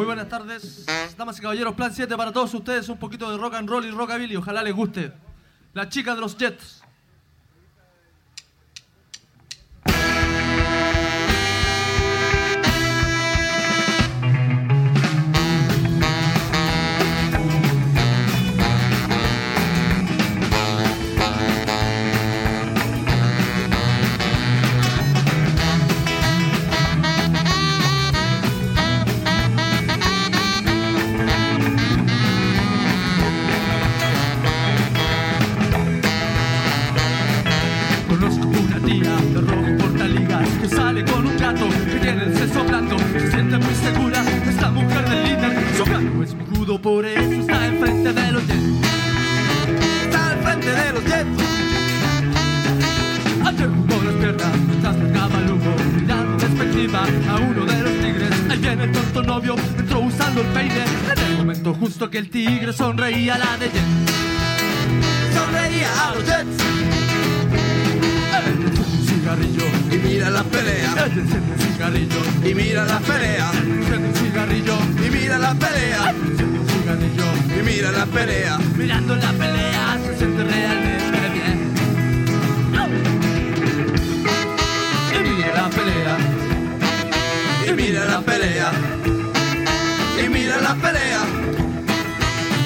Muy buenas tardes, damas y caballeros, plan 7 para todos ustedes, un poquito de rock and roll y rockabilly, ojalá les guste. La chica de los Jets. Por eso está enfrente de los Jets. Está enfrente de los Jets. Ayer jugó las piernas mientras largaba el humo, mirando despectiva a uno de los tigres. Ahí viene el tonto novio, entró usando el peine. En el momento justo que el tigre sonreía a la de Jets. Sonreía a los Jets. Y mira la pelea, un cigarrillo. Y mira la pelea, un cigarrillo. Y mira la pelea, cigarrillo. Y mira la pelea, Mirando la pelea se siente realmente bien. Y mira la pelea. Y mira la pelea, y mira la pelea,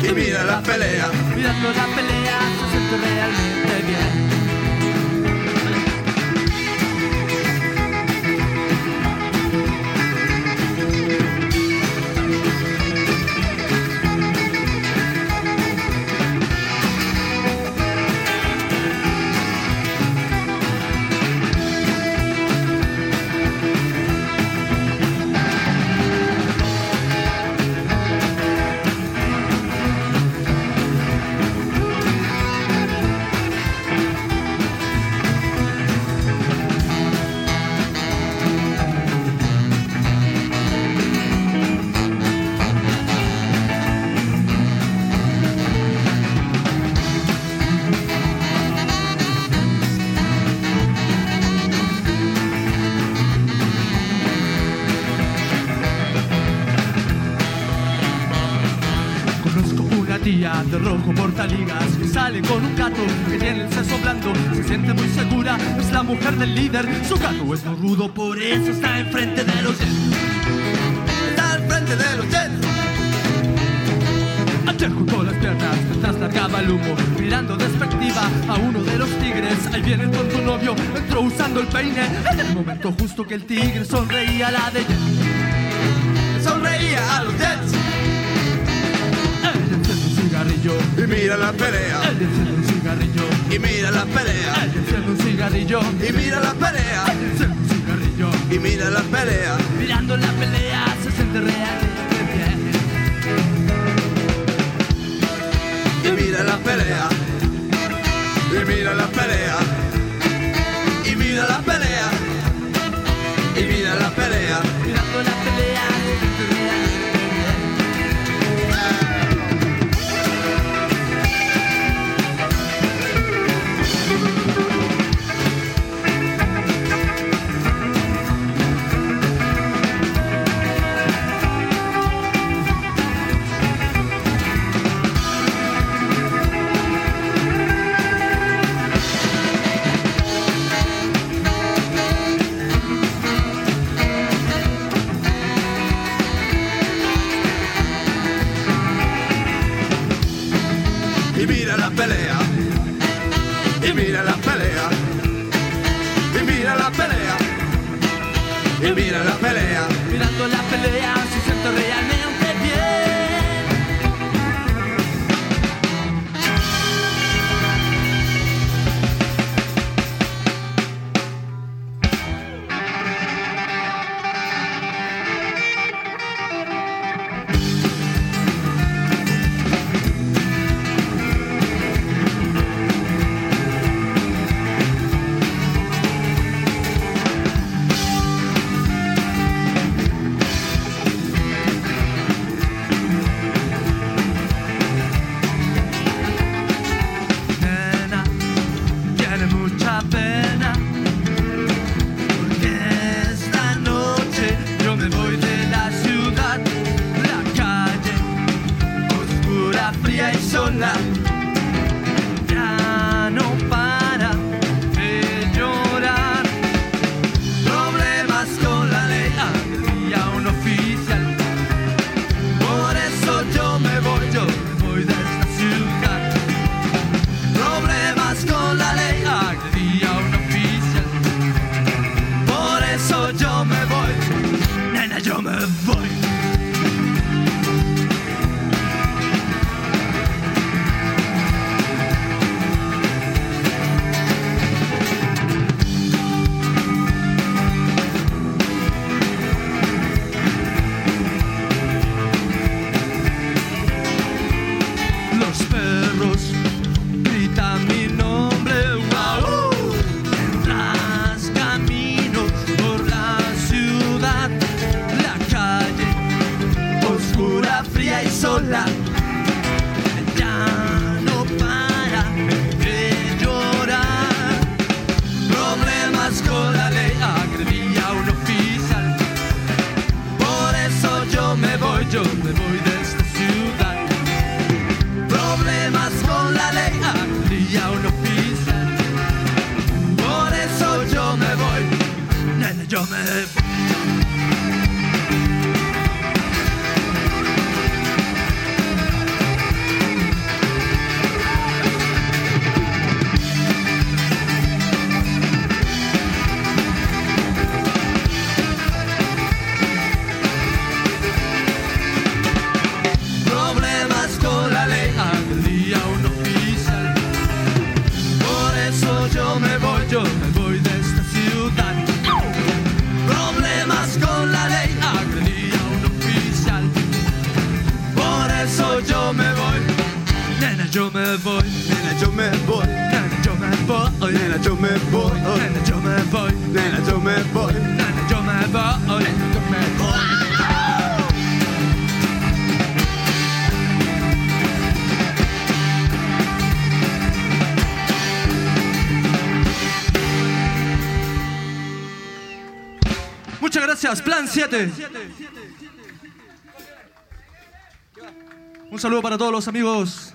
y mira la pelea, Mirando la pelea se siente realmente bien con un gato que tiene el seso blando, se siente muy segura, es la mujer del líder. Su gato es muy rudo, por eso está enfrente de los Jets. está al frente de los Jets, Ayer juntó las piernas mientras largaba el humo, mirando despectiva a uno de los tigres. Ahí viene el tonto novio, entró usando el peine. En el momento justo que el tigre sonreía a la de Jets. sonreía a los Jets, cigarrillo, y mira la pelea, enciende un cigarrillo, y mira la pelea, enciende un cigarrillo, y mira la pelea, enciende un cigarrillo. y mira la pelea, Mirando la pelea se siente bien. y mira la pelea, y mira la pelea, y mira la pelea, Nena, yo me voy. Nena, yo me voy. Nena, yo me voy. Nena, yo me voy. Muchas gracias, Plan 7. Un saludo para todos los amigos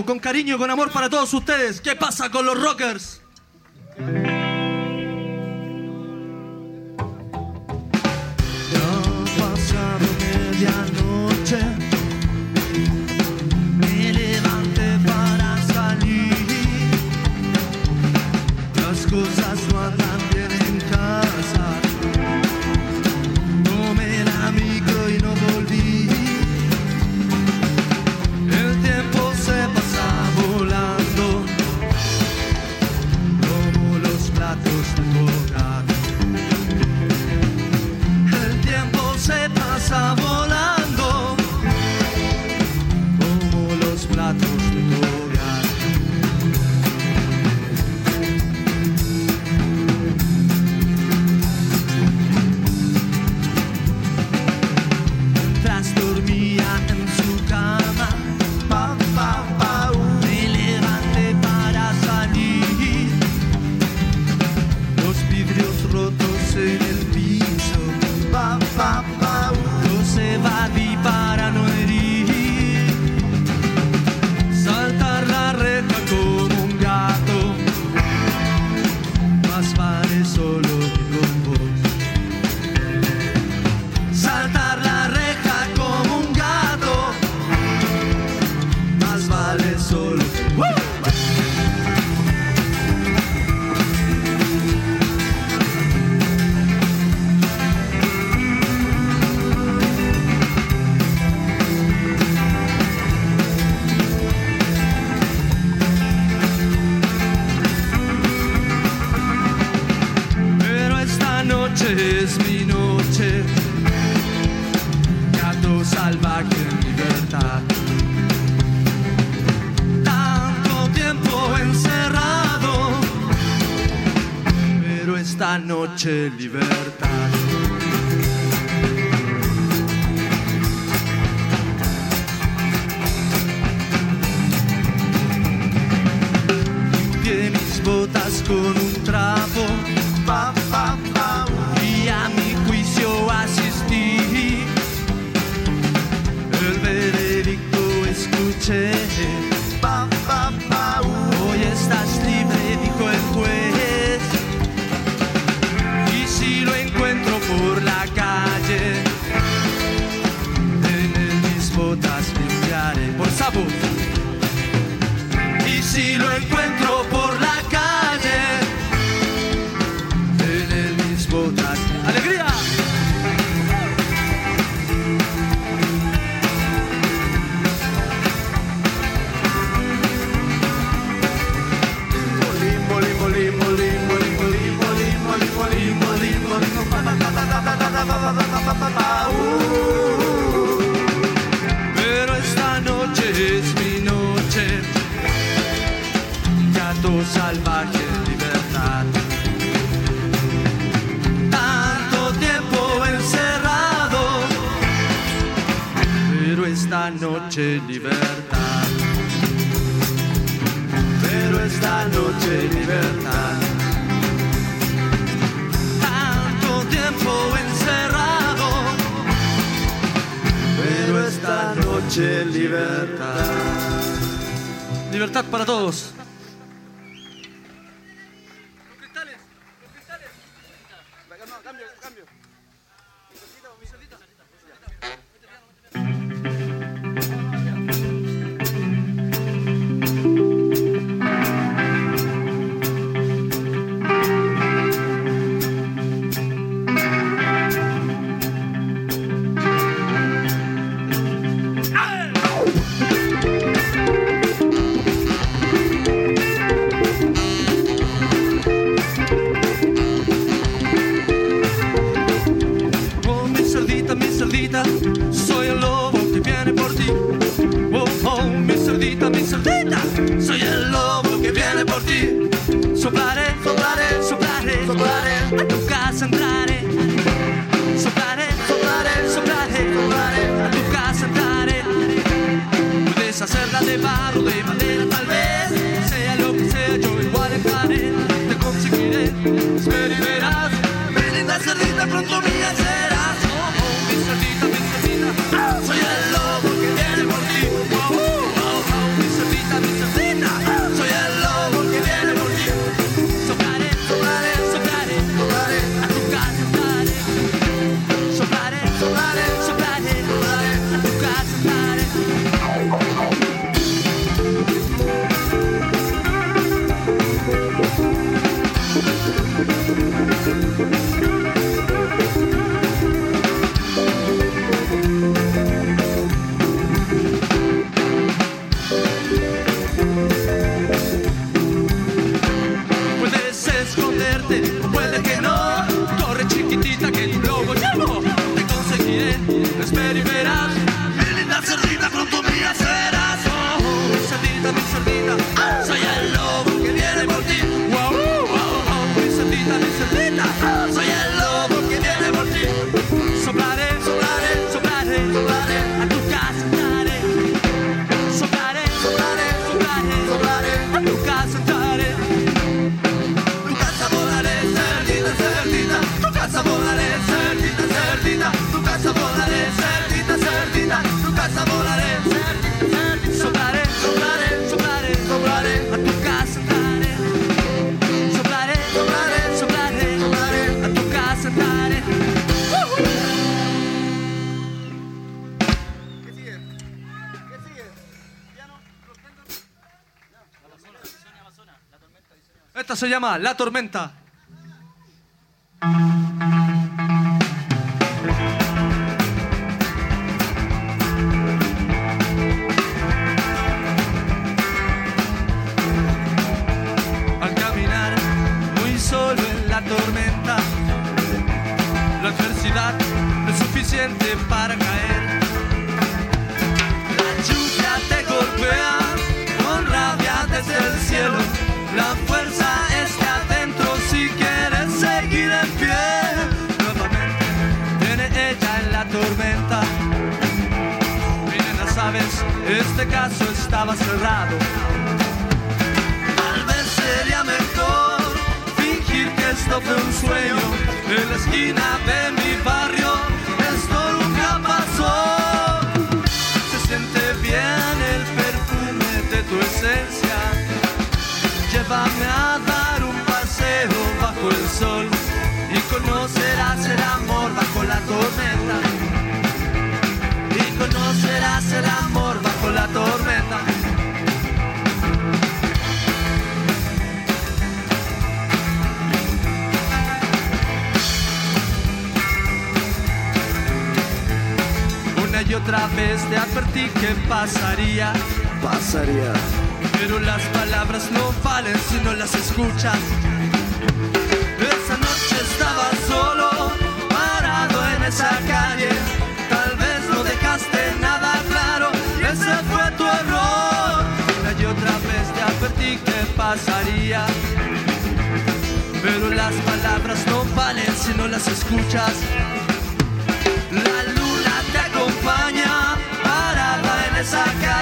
con cariño, con amor para todos ustedes. ¿Qué pasa con los rockers? noche libertad. Pero esta noche libertad. Tanto tiempo encerrado. Pero esta noche libertad. Libertad para todos. Los cristales, los cristales. Cambio, cambio. La Tormenta. Al caminar muy solo en la tormenta, la adversidad no es suficiente para este caso estaba cerrado. Tal vez sería mejor fingir que esto fue un sueño. En la esquina de mi barrio esto nunca pasó. Se siente bien el perfume de tu esencia. Llévame a dar un paseo bajo el sol y conocerás el amor bajo la tormenta. Y otra vez te advertí que pasaría, Pasaría. pero las palabras no valen si no las escuchas. Esa noche estaba solo, parado en esa calle. Tal vez no dejaste nada claro, ese fue tu error. Una y otra vez te advertí que pasaría, pero las palabras no valen si no las escuchas. Acompaña, parada en esa calle.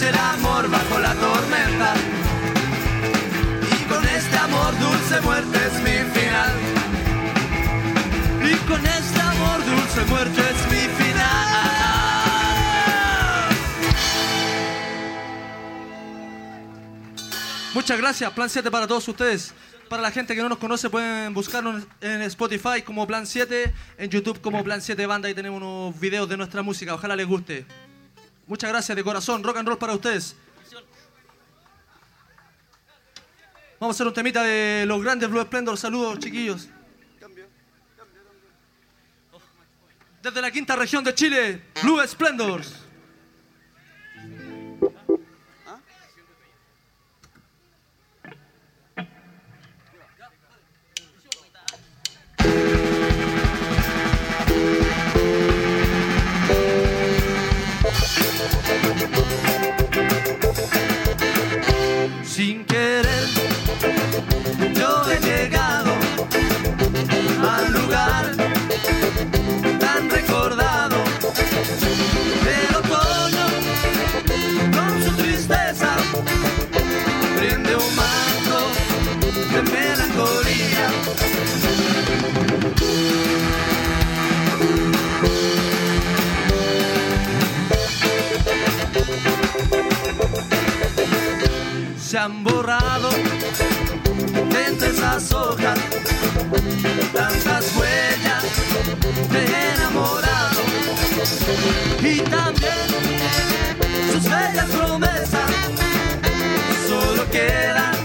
El amor bajo la tormenta. Y con este amor dulce muerte es mi final. Y con este amor dulce muerte es mi final. Muchas gracias, Plan 7 para todos ustedes. Para la gente que no nos conoce, pueden buscarnos en Spotify como Plan 7, en YouTube como Plan 7 Banda y tenemos unos videos de nuestra música. Ojalá les guste. Muchas gracias de corazón. Rock and roll para ustedes. Vamos a hacer un temita de los grandes Blue Splendor. Saludos, chiquillos. Desde la quinta región de Chile, Blue Splendors. Sin querer, yo he llegado al lugar tan recordado. El otoño, con su tristeza, prende un manto de melancolía. Han borrado entre esas hojas tantas huellas de enamorado. Y también sus bellas promesas solo quedan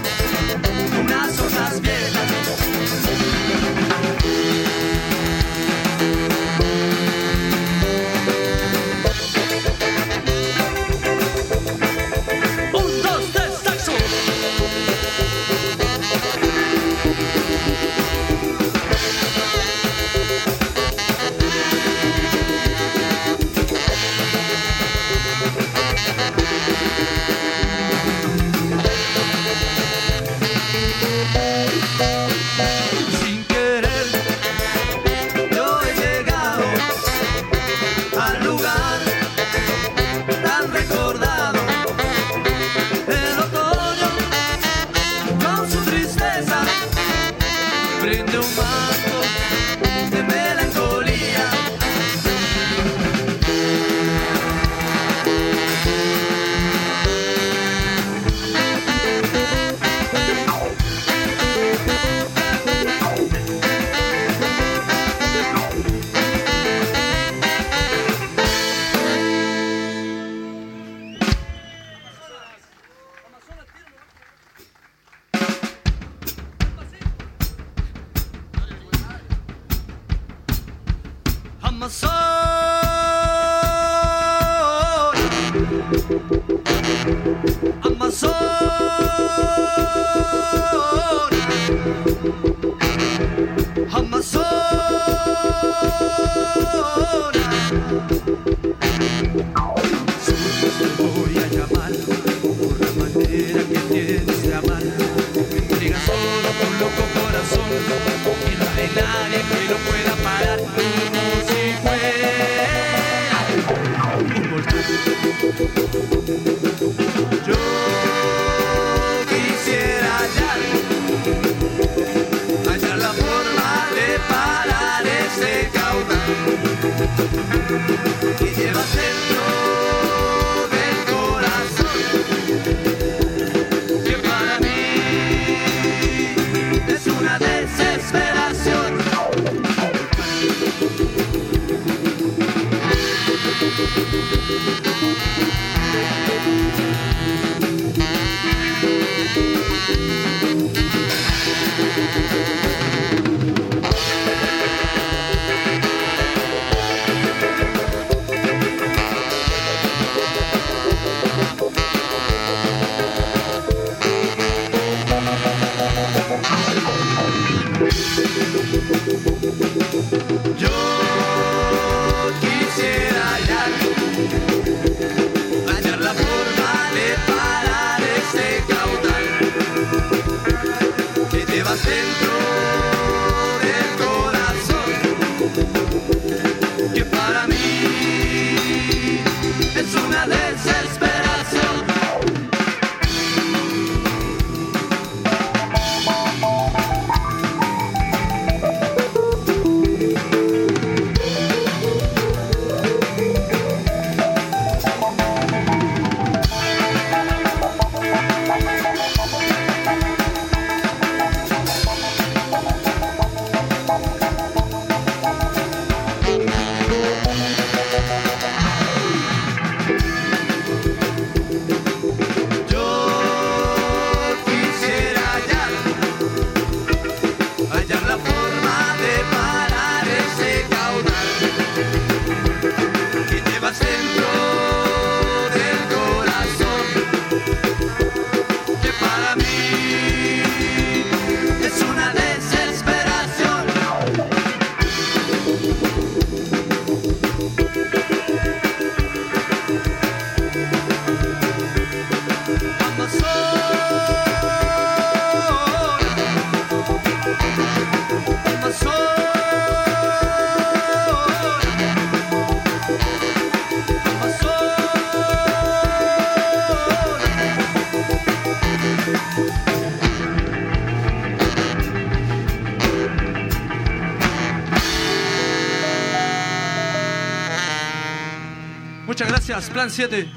gracias, Plan 7.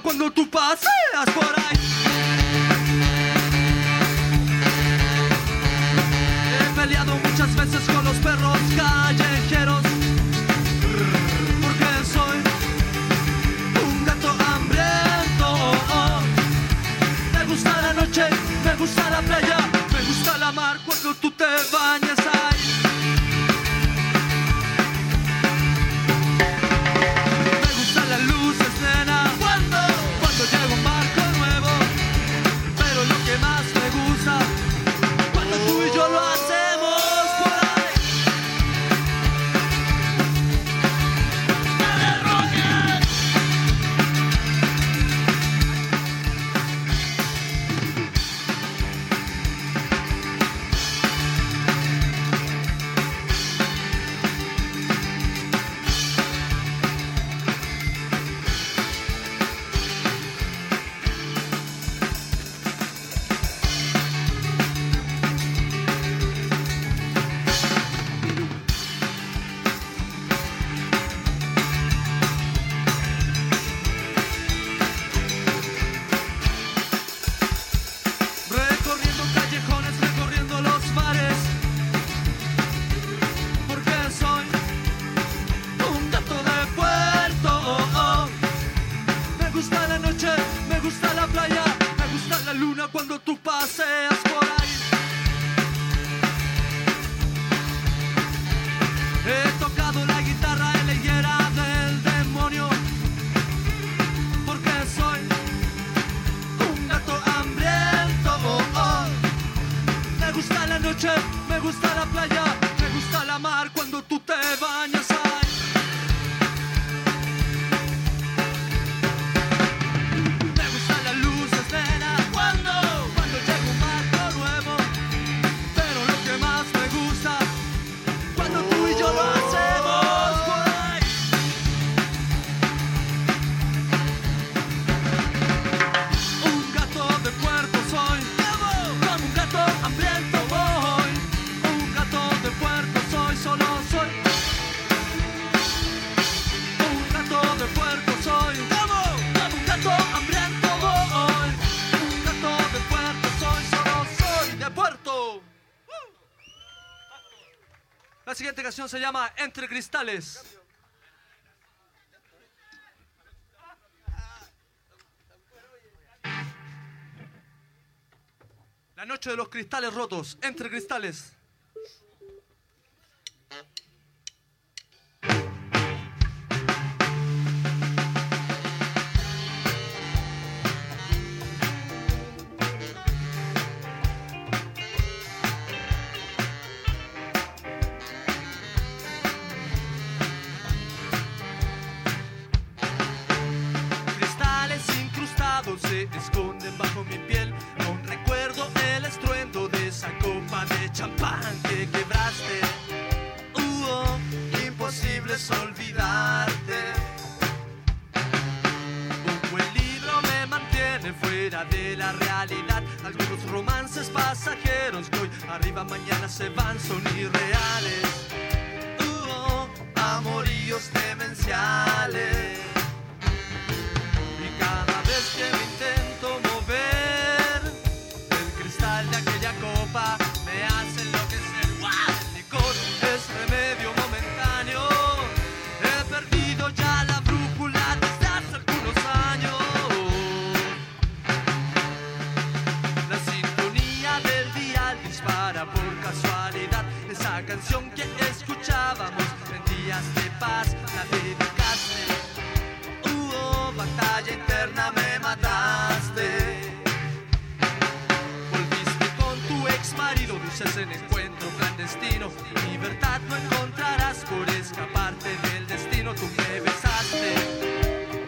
Cuando tú paseas por ahí. canción se llama Entre Cristales. La noche de los cristales rotos, entre cristales. que escuchábamos en días de paz, la dedicaste. Hubo batalla interna, me mataste. Volviste con tu ex marido, dices en encuentro clandestino. Libertad no encontrarás por escaparte del destino, tú me besaste.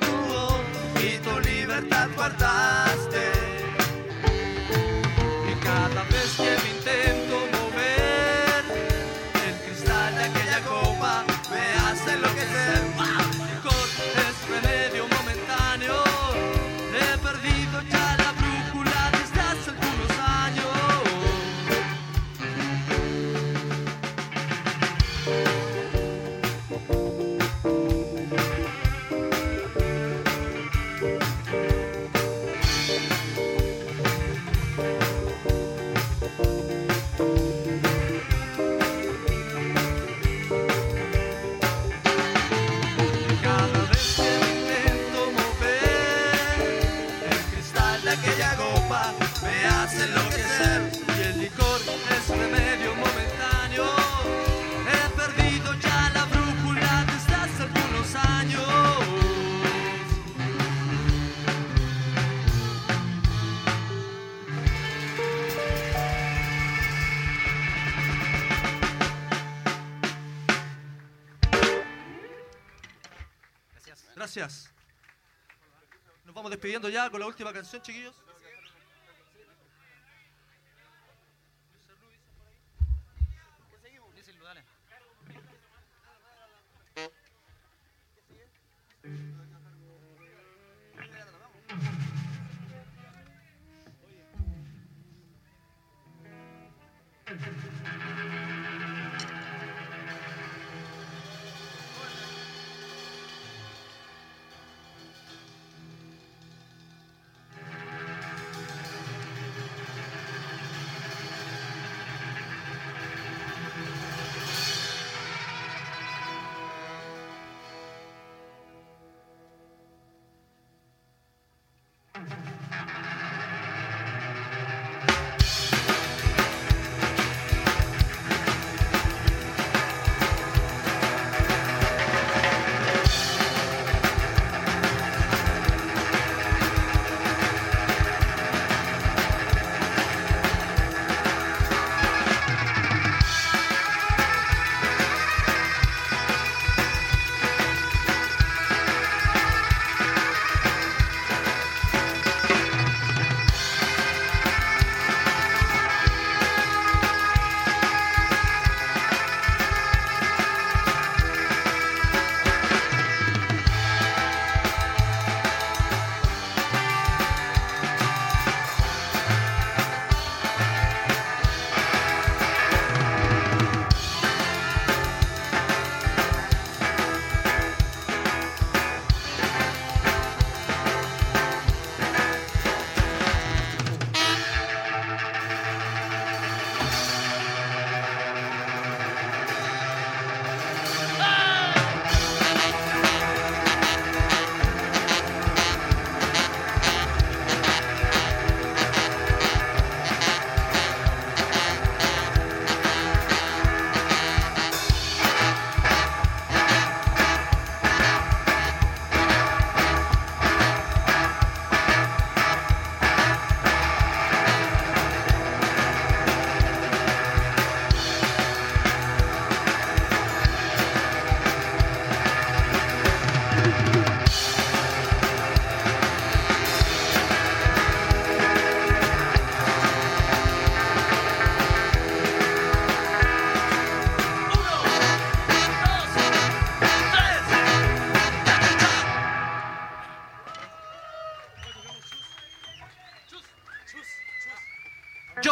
Hubo y tu libertad guardaste. Nos vamos despidiendo ya con la última canción, chiquillos.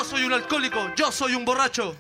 Yo soy un alcohólico, yo soy un borracho.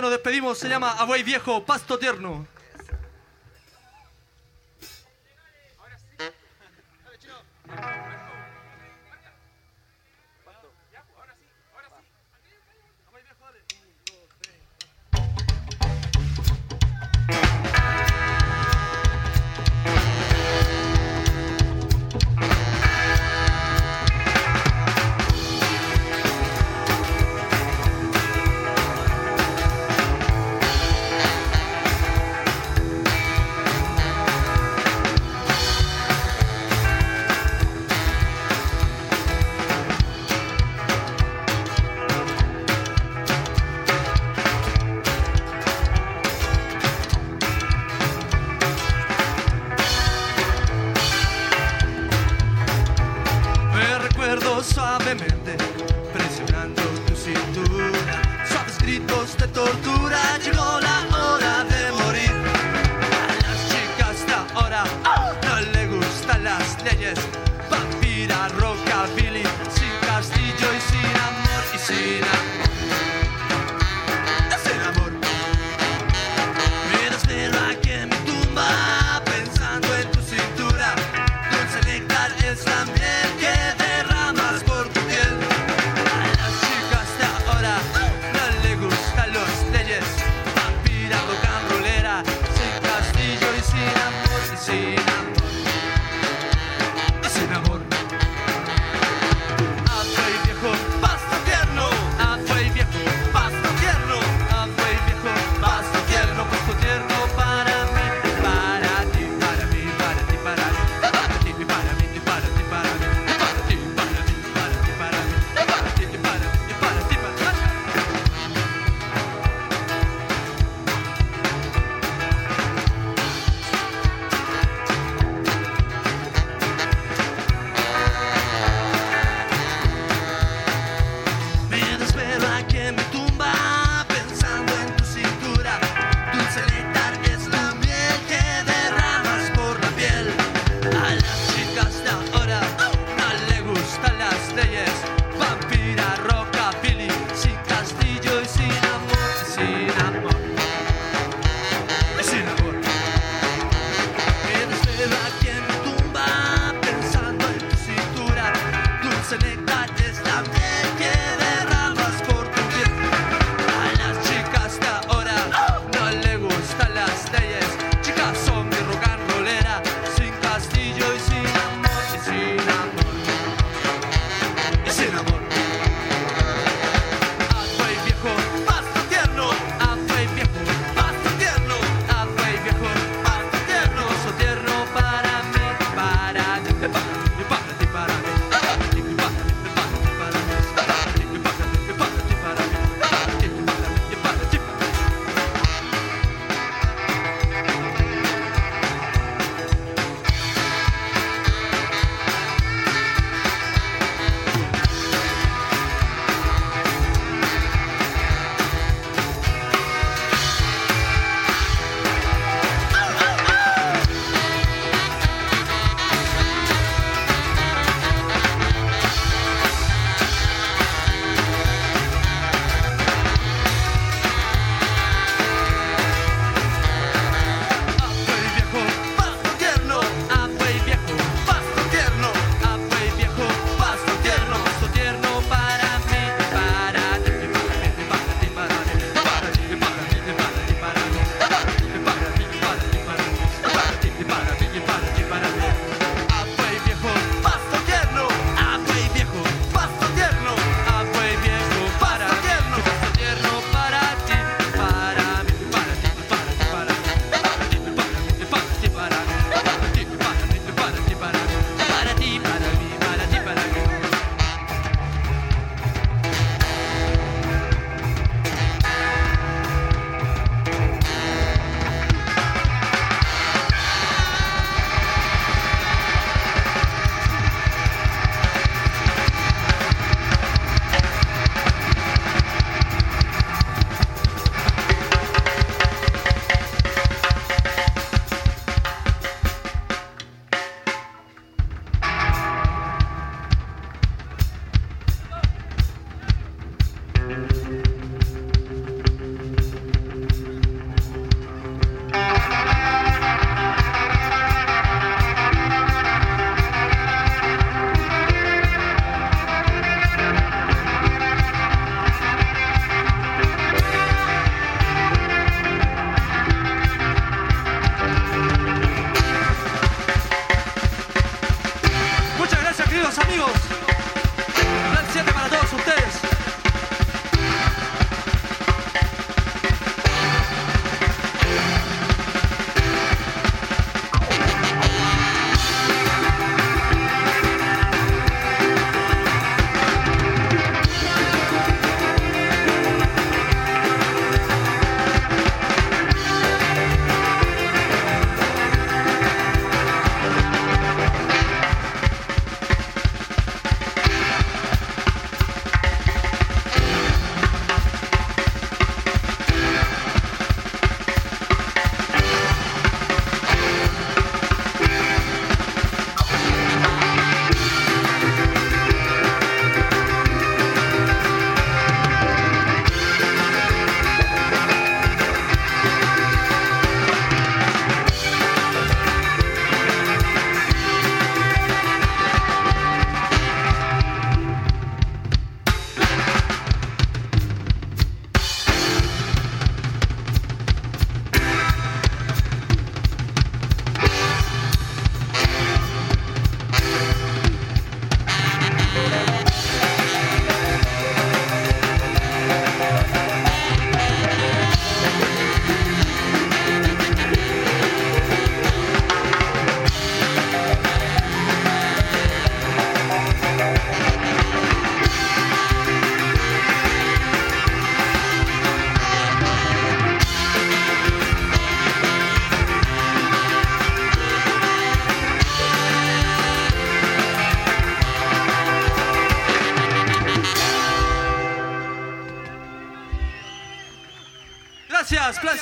Nos despedimos. Se llama Abuey Viejo, Pasto Tierno.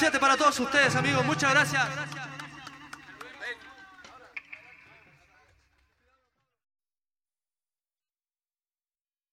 Gracias. Plan 7 para todos ustedes, amigos. Muchas gracias.